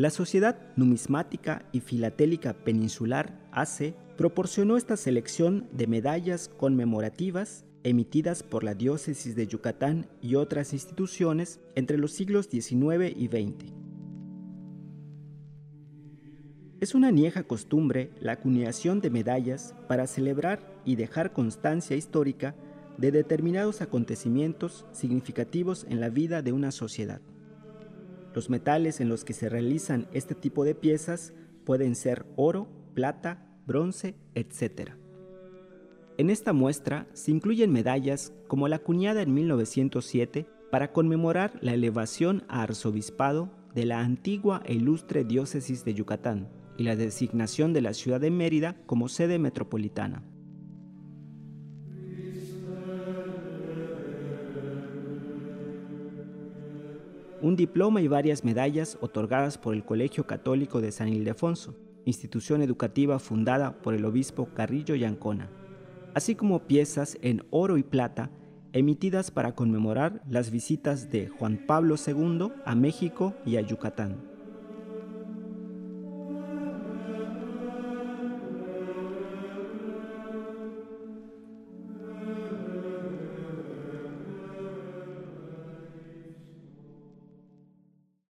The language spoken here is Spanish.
La Sociedad Numismática y Filatélica Peninsular, AC, proporcionó esta selección de medallas conmemorativas emitidas por la Diócesis de Yucatán y otras instituciones entre los siglos XIX y XX. Es una nieja costumbre la acuñación de medallas para celebrar y dejar constancia histórica de determinados acontecimientos significativos en la vida de una sociedad. Los metales en los que se realizan este tipo de piezas pueden ser oro, plata, bronce, etc. En esta muestra se incluyen medallas como la acuñada en 1907 para conmemorar la elevación a arzobispado de la antigua e ilustre diócesis de Yucatán y la designación de la ciudad de Mérida como sede metropolitana. Un diploma y varias medallas otorgadas por el Colegio Católico de San Ildefonso, institución educativa fundada por el obispo Carrillo Yancona, así como piezas en oro y plata emitidas para conmemorar las visitas de Juan Pablo II a México y a Yucatán.